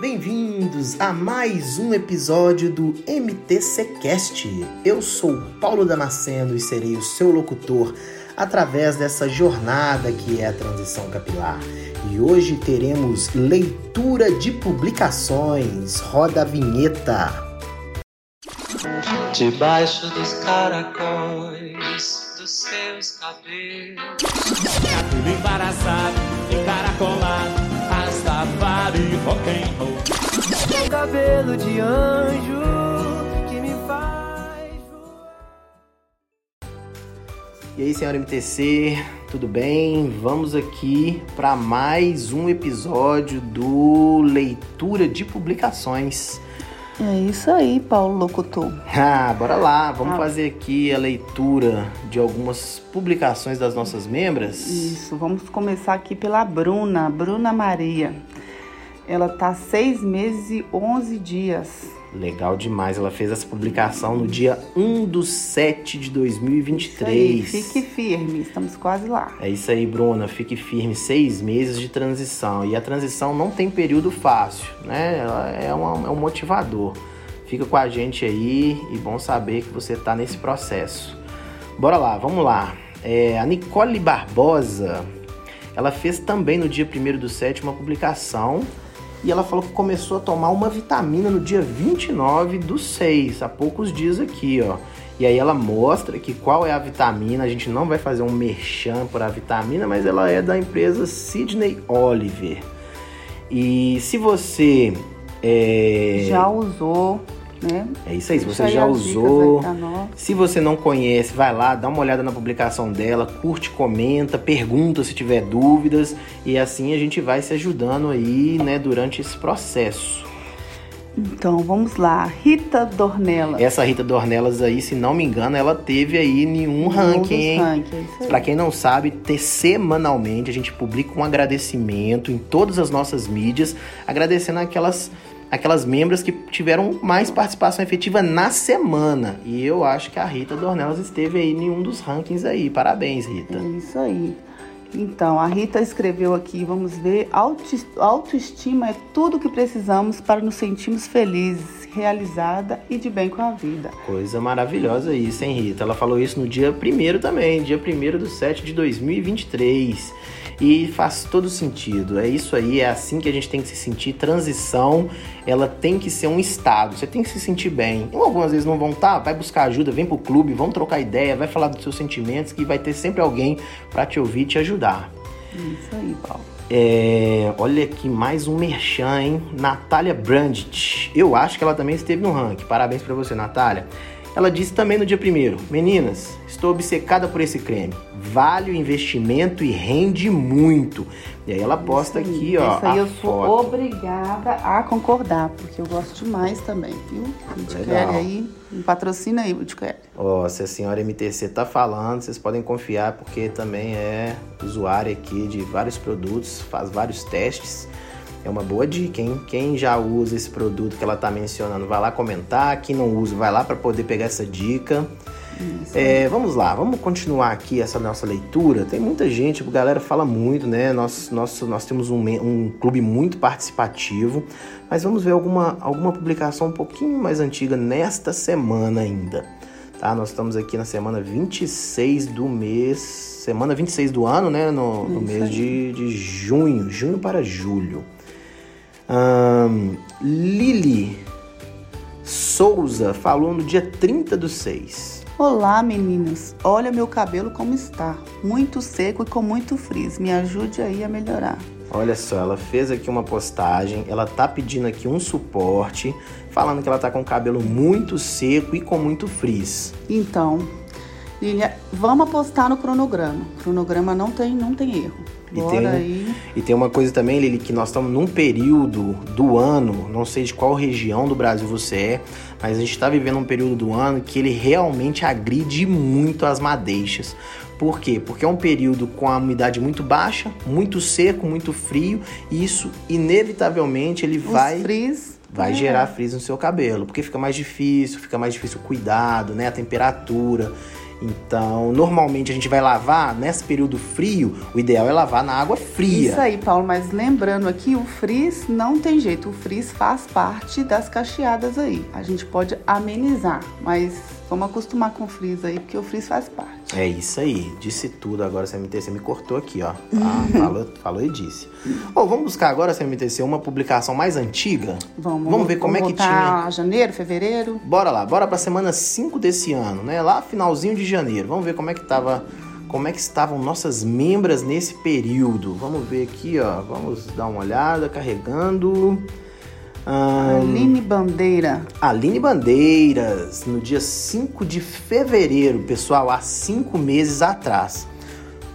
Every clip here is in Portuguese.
Bem-vindos a mais um episódio do MTCcast. Eu sou Paulo Damasceno e serei o seu locutor através dessa jornada que é a transição capilar. E hoje teremos leitura de publicações. Roda a vinheta. Debaixo dos caracóis dos seus cabelos. Cabelo embaraçado, encaracolado, Rastafari rock and roll. cabelo de anjo que me faz voar. E aí, senhora MTC, tudo bem? Vamos aqui para mais um episódio do Leitura de Publicações. É isso aí, Paulo Locutor. Ah, bora lá, vamos Ah. fazer aqui a leitura de algumas publicações das nossas membras. Isso, vamos começar aqui pela Bruna, Bruna Maria. Ela tá seis meses e 11 dias. Legal demais, ela fez essa publicação no dia 1 do 7 de Isso aí, 2023. fique firme, estamos quase lá. É isso aí, Bruna. Fique firme. Seis meses de transição. E a transição não tem período fácil, né? Ela é, uma- é um motivador. Fica com a gente aí e bom saber que você está nesse processo. Bora lá, vamos lá. É, a Nicole Barbosa, ela fez também no dia 1 do 7 uma publicação e ela falou que começou a tomar uma vitamina no dia 29 do 6, há poucos dias aqui, ó. E aí ela mostra que qual é a vitamina, a gente não vai fazer um merchan por a vitamina, mas ela é da empresa Sidney Oliver. E se você é, Já usou, né? é isso aí, se você já usou, aí pra nós. se você não conhece, vai lá, dá uma olhada na publicação dela, curte, comenta, pergunta se tiver dúvidas e assim a gente vai se ajudando aí, né, durante esse processo. Então, vamos lá. Rita Dornella. Essa Rita Dornelas aí, se não me engano, ela teve aí nenhum Um ranking, hein? é. Pra quem não sabe, ter semanalmente a gente publica um agradecimento em todas as nossas mídias, agradecendo aquelas aquelas membros que tiveram mais participação efetiva na semana. E eu acho que a Rita Dornelas esteve aí em um dos rankings aí. Parabéns, Rita. É isso aí. Então, a Rita escreveu aqui, vamos ver, "Auto- autoestima é tudo que precisamos para nos sentirmos felizes, realizada e de bem com a vida. Coisa maravilhosa isso, hein, Rita? Ela falou isso no dia 1 também, dia 1 do 7 de 2023. E faz todo sentido. É isso aí, é assim que a gente tem que se sentir. Transição, ela tem que ser um estado. Você tem que se sentir bem. Ou algumas vezes não vão estar, vai buscar ajuda, vem pro clube, vamos trocar ideia, vai falar dos seus sentimentos, que vai ter sempre alguém para te ouvir e te ajudar. Isso aí, Paulo. É, olha aqui mais um merchan, hein? Natália Brandt. Eu acho que ela também esteve no ranking. Parabéns pra você, Natália. Ela disse também no dia primeiro: Meninas, estou obcecada por esse creme. Vale o investimento e rende muito. E aí ela posta aqui, ó. Isso aí eu sou foto. obrigada a concordar, porque eu gosto demais também, viu? Legal. aí, me patrocina aí, Boticário. Ó, se a senhora MTC tá falando, vocês podem confiar, porque também é usuária aqui de vários produtos, faz vários testes. É uma boa dica, hein? Quem já usa esse produto que ela tá mencionando, vai lá comentar. Quem não usa, vai lá para poder pegar essa dica. É, vamos lá, vamos continuar aqui essa nossa leitura. Tem muita gente, a galera fala muito, né? Nós, nós, nós temos um, um clube muito participativo, mas vamos ver alguma, alguma publicação um pouquinho mais antiga nesta semana ainda. Tá? Nós estamos aqui na semana 26 do mês, semana 26 do ano, né? No, no mês de, de junho, junho para julho. Ahn, Lili Souza falou no dia 30 do 6. Olá, meninas. Olha meu cabelo como está. Muito seco e com muito frizz. Me ajude aí a melhorar. Olha só, ela fez aqui uma postagem, ela tá pedindo aqui um suporte, falando que ela tá com o cabelo muito seco e com muito frizz. Então, Lilia, vamos apostar no cronograma. Cronograma não tem, não tem erro. E Bora tem- aí. E tem uma coisa também, Lili, que nós estamos num período do ano, não sei de qual região do Brasil você é, mas a gente está vivendo um período do ano que ele realmente agride muito as madeixas. Por quê? Porque é um período com a umidade muito baixa, muito seco, muito frio, e isso inevitavelmente ele Os vai vai é, gerar frizz no seu cabelo, porque fica mais difícil, fica mais difícil o cuidado, né, a temperatura. Então, normalmente a gente vai lavar nesse período frio, o ideal é lavar na água fria. Isso aí, Paulo, mas lembrando aqui, o frizz não tem jeito, o frizz faz parte das cacheadas aí. A gente pode amenizar, mas vamos acostumar com o frizz aí, porque o frizz faz parte. É isso aí, disse tudo agora, CMT, você me cortou aqui, ó. Ah, falou, falou e disse. Ô, vamos buscar agora, CMTC, uma publicação mais antiga? Vamos, Vamos ver como é que tinha. a janeiro, fevereiro? Bora lá, bora pra semana 5 desse ano, né? Lá finalzinho de janeiro. Vamos ver como é que tava, como é que estavam nossas membras nesse período. Vamos ver aqui, ó. Vamos dar uma olhada, carregando. Aline Bandeira. Aline Bandeiras, no dia 5 de fevereiro, pessoal, há cinco meses atrás.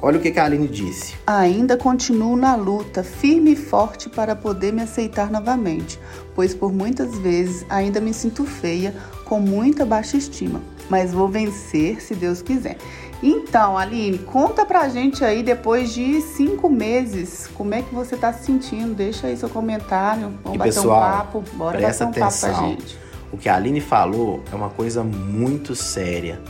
Olha o que, que a Aline disse. Ainda continuo na luta, firme e forte para poder me aceitar novamente, pois por muitas vezes ainda me sinto feia, com muita baixa estima, mas vou vencer se Deus quiser. Então, Aline, conta pra gente aí, depois de cinco meses, como é que você tá se sentindo? Deixa aí seu comentário, vamos E, bater pessoal, um papo, bora presta bater um papo com a atenção. gente. O que a Aline falou é uma coisa muito séria.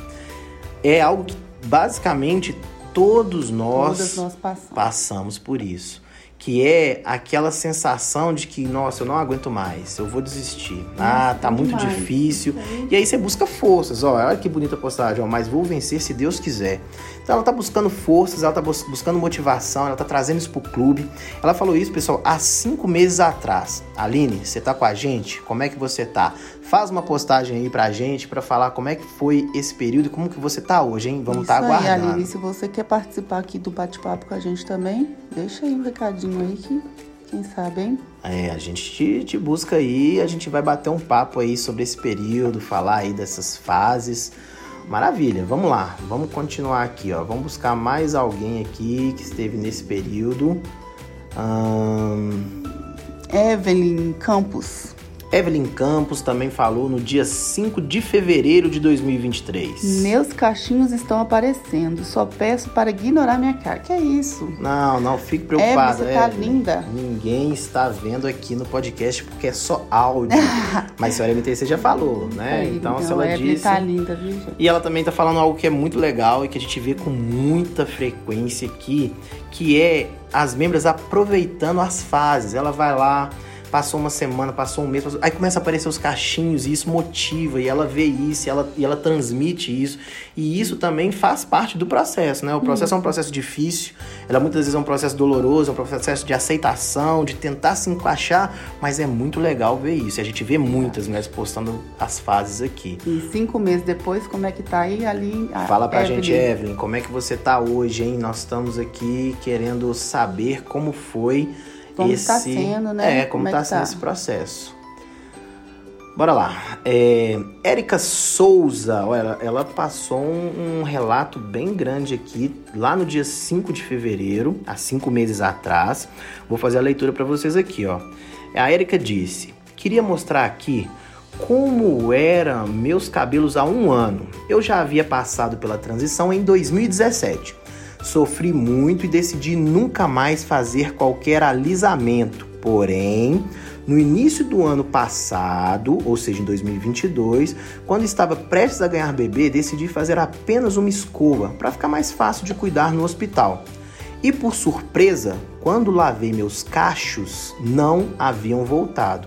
É algo que basicamente todos nós, nós passamos. passamos por isso. Que é aquela sensação de que, nossa, eu não aguento mais, eu vou desistir. ah, tá muito difícil. E aí você busca forças, ó. Olha que bonita postagem, ó. Mas vou vencer se Deus quiser. Então ela tá buscando forças, ela tá bus- buscando motivação, ela tá trazendo isso pro clube. Ela falou isso, pessoal, há cinco meses atrás. Aline, você tá com a gente? Como é que você tá? Faz uma postagem aí pra gente pra falar como é que foi esse período e como que você tá hoje, hein? Vamos estar tá aí, aguardando. Aline. Se você quer participar aqui do bate-papo com a gente também, deixa aí um recadinho aí que, quem sabe, hein? É, a gente te, te busca aí, a gente vai bater um papo aí sobre esse período, falar aí dessas fases. Maravilha, vamos lá, vamos continuar aqui, ó. Vamos buscar mais alguém aqui que esteve nesse período. Evelyn Campos. Evelyn Campos também falou no dia 5 de fevereiro de 2023. Meus cachinhos estão aparecendo. Só peço para ignorar minha cara. Que é isso? Não, não, fique preocupada. É, você tá Evelyn. linda. Ninguém está vendo aqui no podcast porque é só áudio. Mas a senhora MTC já falou, né? Aí, então, se ela Evelyn disse. tá linda, viu, gente? E ela também tá falando algo que é muito legal e que a gente vê com muita frequência aqui, que é as membros aproveitando as fases. Ela vai lá, passou uma semana, passou um mês, passou- aí começa a aparecer os cachinhos e isso motiva e ela vê isso e ela, e ela transmite isso. E isso também faz parte do processo, né? O processo é um processo difícil, ela muitas vezes é um processo doloroso, é um processo de aceitação, de tentar se encaixar, mas é muito legal ver isso. E a gente vê muitas mulheres postando as fases aqui. E cinco meses depois, como é que tá aí ali? Fala pra Evelyn? gente, Evelyn, como é que você tá hoje, hein? Nós estamos aqui querendo saber como foi Como esse... tá sendo, né? É, como, Como é tá sendo tá? esse processo. Bora lá. É, Érica Souza, olha, ela, ela passou um, um relato bem grande aqui, lá no dia 5 de fevereiro, há cinco meses atrás. Vou fazer a leitura para vocês aqui, ó. A Érica disse: Queria mostrar aqui como eram meus cabelos há um ano. Eu já havia passado pela transição em 2017. Sofri muito e decidi nunca mais fazer qualquer alisamento. Porém, no início do ano passado, ou seja, em 2022, quando estava prestes a ganhar bebê, decidi fazer apenas uma escova para ficar mais fácil de cuidar no hospital. E por surpresa, quando lavei meus cachos, não haviam voltado.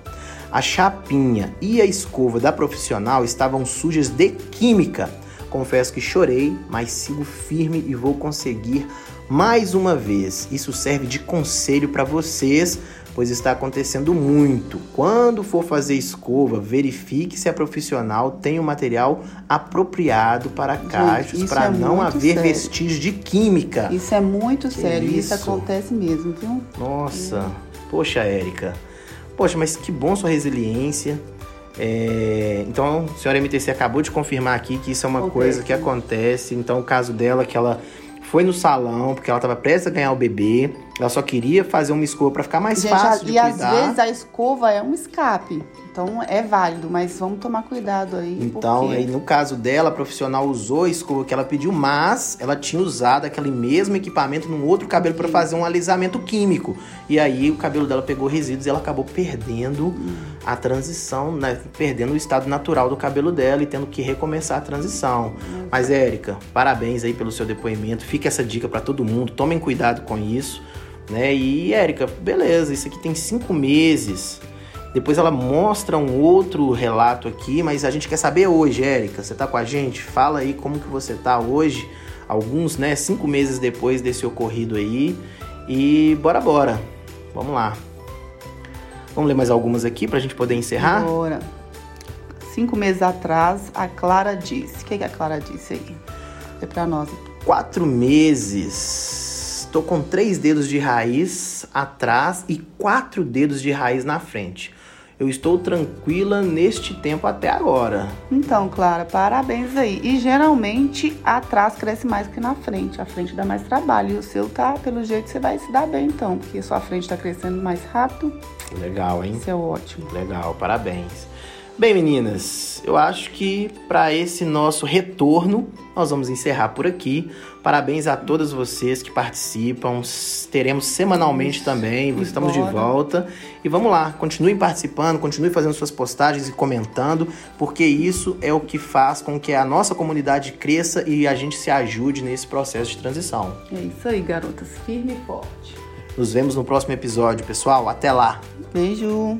A chapinha e a escova da profissional estavam sujas de química. Confesso que chorei, mas sigo firme e vou conseguir mais uma vez. Isso serve de conselho para vocês, pois está acontecendo muito. Quando for fazer escova, verifique se a profissional tem o material apropriado para cachos, para é não haver sério. vestígios de química. Isso é muito Que sério, isso? isso? acontece mesmo, viu? Nossa, poxa, Érica. Poxa, mas que bom sua resiliência. É, Então, a senhora MTC acabou de confirmar aqui que isso é uma Acontece. coisa que acontece. Então, o caso dela é que ela foi no salão, porque ela estava prestes a ganhar o bebê. Ela só queria fazer uma escova para ficar mais Gente, fácil a- de e às cuidar. vezes a escova é um escape. Então é válido, mas vamos tomar cuidado aí. Então, porque... aí, no caso dela, a profissional usou a escova que ela pediu, mas ela tinha usado aquele mesmo equipamento num outro cabelo para fazer um alisamento químico. E aí o cabelo dela pegou resíduos e ela acabou perdendo a transição, né? perdendo o estado natural do cabelo dela e tendo que recomeçar a transição. Mas, Érica, parabéns aí pelo seu depoimento. Fica essa dica para todo mundo. Tomem cuidado com isso. Né? E, Érica, beleza, isso aqui tem cinco meses. Depois ela mostra um outro relato aqui, mas a gente quer saber hoje, Érica. Você tá com a gente? Fala aí como que você tá hoje, alguns, né, cinco meses depois desse ocorrido aí. E bora, bora. Vamos lá. Vamos ler mais algumas aqui pra gente poder encerrar? Agora, cinco meses atrás, a Clara disse. O que, que a Clara disse aí? É pra nós. Quatro meses. Tô com três dedos de raiz atrás e quatro dedos de raiz na frente. Eu estou tranquila neste tempo até agora. Então, Clara, parabéns aí. E geralmente atrás cresce mais que na frente. A frente dá mais trabalho. E o seu tá, pelo jeito, você vai se dar bem então. Porque sua frente tá crescendo mais rápido. Legal, hein? Isso é ótimo. Legal, parabéns. Bem, meninas, eu acho que para esse nosso retorno, nós vamos encerrar por aqui. Parabéns a todas vocês que participam. Teremos semanalmente também. Estamos de volta. E vamos lá, continuem participando, continuem fazendo suas postagens e comentando, porque isso é o que faz com que a nossa comunidade cresça e a gente se ajude nesse processo de transição. É isso aí, garotas. Firme e forte. Nos vemos no próximo episódio, pessoal. Até lá! Beijo.